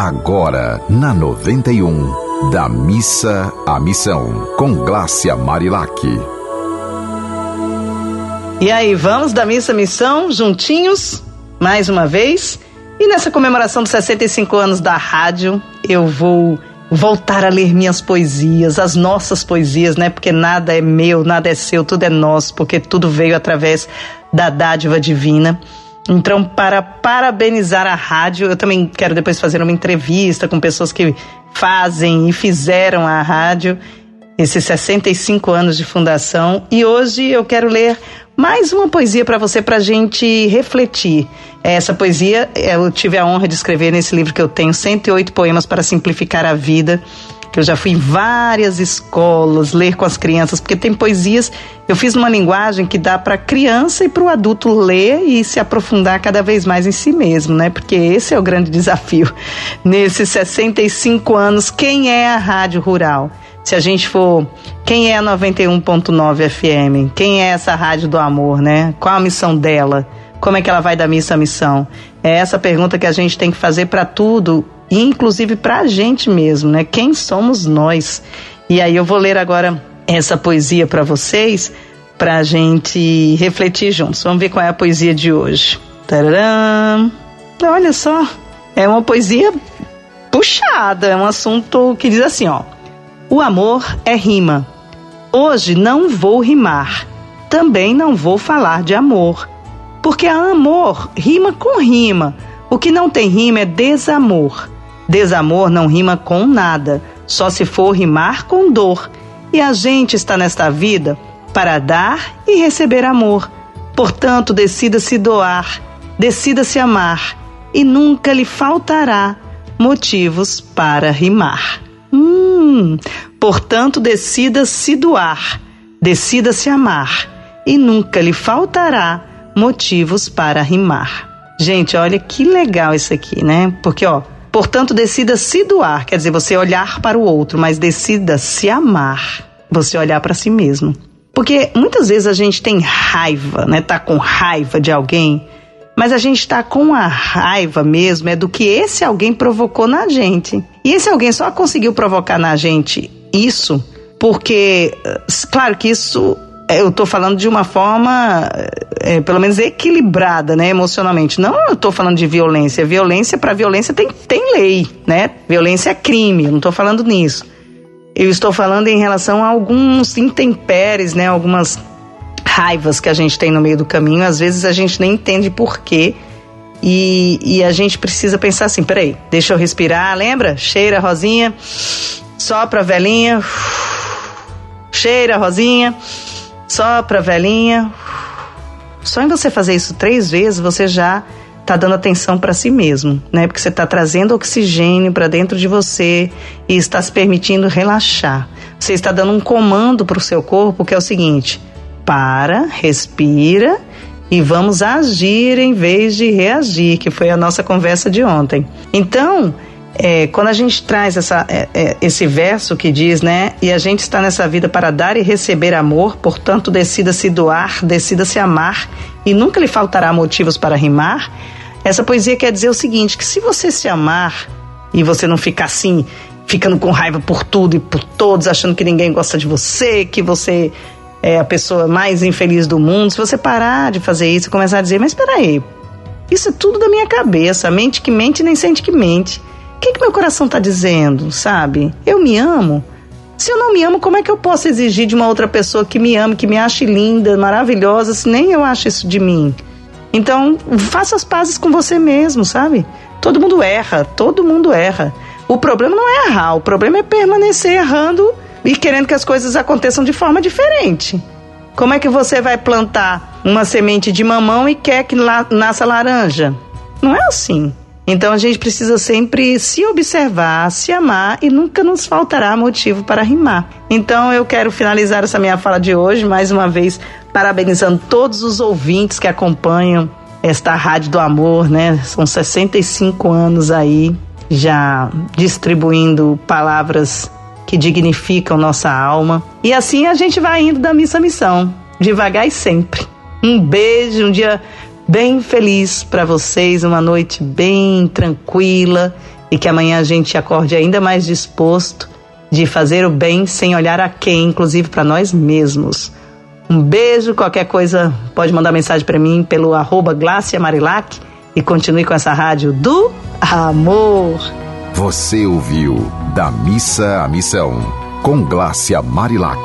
agora na 91, da missa à missão, com Glácia Marilac. E aí, vamos da missa à missão juntinhos, mais uma vez? E nessa comemoração dos 65 anos da rádio, eu vou voltar a ler minhas poesias, as nossas poesias, né? Porque nada é meu, nada é seu, tudo é nosso, porque tudo veio através da dádiva divina. Então, para parabenizar a rádio, eu também quero depois fazer uma entrevista com pessoas que fazem e fizeram a rádio, esses 65 anos de fundação. E hoje eu quero ler mais uma poesia para você, para gente refletir. Essa poesia eu tive a honra de escrever nesse livro que eu tenho, 108 Poemas para Simplificar a Vida que eu já fui em várias escolas ler com as crianças, porque tem poesias, eu fiz numa linguagem que dá para criança e para o adulto ler e se aprofundar cada vez mais em si mesmo, né? Porque esse é o grande desafio. Nesses 65 anos, quem é a Rádio Rural? Se a gente for, quem é a 91.9 FM? Quem é essa Rádio do Amor, né? Qual a missão dela? Como é que ela vai da missa à missão? É essa pergunta que a gente tem que fazer para tudo inclusive para a gente mesmo, né? Quem somos nós? E aí eu vou ler agora essa poesia para vocês, para a gente refletir juntos. Vamos ver qual é a poesia de hoje. Tararam! Olha só, é uma poesia puxada, é um assunto que diz assim, ó. O amor é rima. Hoje não vou rimar. Também não vou falar de amor. Porque amor rima com rima. O que não tem rima é desamor. Desamor não rima com nada, só se for rimar com dor. E a gente está nesta vida para dar e receber amor. Portanto, decida se doar, decida se amar, e nunca lhe faltará motivos para rimar. Hum, portanto, decida se doar, decida se amar, e nunca lhe faltará motivos para rimar. Gente, olha que legal isso aqui, né? Porque, ó, Portanto, decida se doar, quer dizer, você olhar para o outro, mas decida se amar, você olhar para si mesmo. Porque muitas vezes a gente tem raiva, né? Tá com raiva de alguém, mas a gente tá com a raiva mesmo é do que esse alguém provocou na gente. E esse alguém só conseguiu provocar na gente isso porque, claro que isso eu estou falando de uma forma, é, pelo menos equilibrada, né, emocionalmente. Não eu estou falando de violência. Violência, para violência tem, tem lei, né? Violência é crime, eu não estou falando nisso. Eu estou falando em relação a alguns intempéries, né, algumas raivas que a gente tem no meio do caminho. Às vezes a gente nem entende por quê. E, e a gente precisa pensar assim: peraí, deixa eu respirar, lembra? Cheira, Rosinha, sopra, velhinha, cheira, Rosinha sopra a velhinha. Só em você fazer isso três vezes, você já está dando atenção para si mesmo, né? Porque você está trazendo oxigênio para dentro de você e está se permitindo relaxar. Você está dando um comando para o seu corpo que é o seguinte: para, respira e vamos agir em vez de reagir, que foi a nossa conversa de ontem. Então, é, quando a gente traz essa, é, é, esse verso que diz, né? E a gente está nessa vida para dar e receber amor, portanto, decida se doar, decida se amar, e nunca lhe faltará motivos para rimar. Essa poesia quer dizer o seguinte: que se você se amar e você não ficar assim, ficando com raiva por tudo e por todos, achando que ninguém gosta de você, que você é a pessoa mais infeliz do mundo, se você parar de fazer isso e começar a dizer, mas espera aí, isso é tudo da minha cabeça, mente que mente nem sente que mente. O que, que meu coração está dizendo, sabe? Eu me amo. Se eu não me amo, como é que eu posso exigir de uma outra pessoa que me ame, que me ache linda, maravilhosa, se nem eu acho isso de mim? Então, faça as pazes com você mesmo, sabe? Todo mundo erra, todo mundo erra. O problema não é errar, o problema é permanecer errando e querendo que as coisas aconteçam de forma diferente. Como é que você vai plantar uma semente de mamão e quer que nasça laranja? Não é assim. Então a gente precisa sempre se observar, se amar e nunca nos faltará motivo para rimar. Então eu quero finalizar essa minha fala de hoje mais uma vez parabenizando todos os ouvintes que acompanham esta Rádio do Amor, né? São 65 anos aí já distribuindo palavras que dignificam nossa alma. E assim a gente vai indo da missa à missão, devagar e sempre. Um beijo, um dia bem feliz para vocês, uma noite bem tranquila e que amanhã a gente acorde ainda mais disposto de fazer o bem sem olhar a quem, inclusive para nós mesmos. Um beijo, qualquer coisa pode mandar mensagem para mim pelo arroba Marilac e continue com essa rádio do amor. Você ouviu Da Missa à Missão com Glácia Marilac.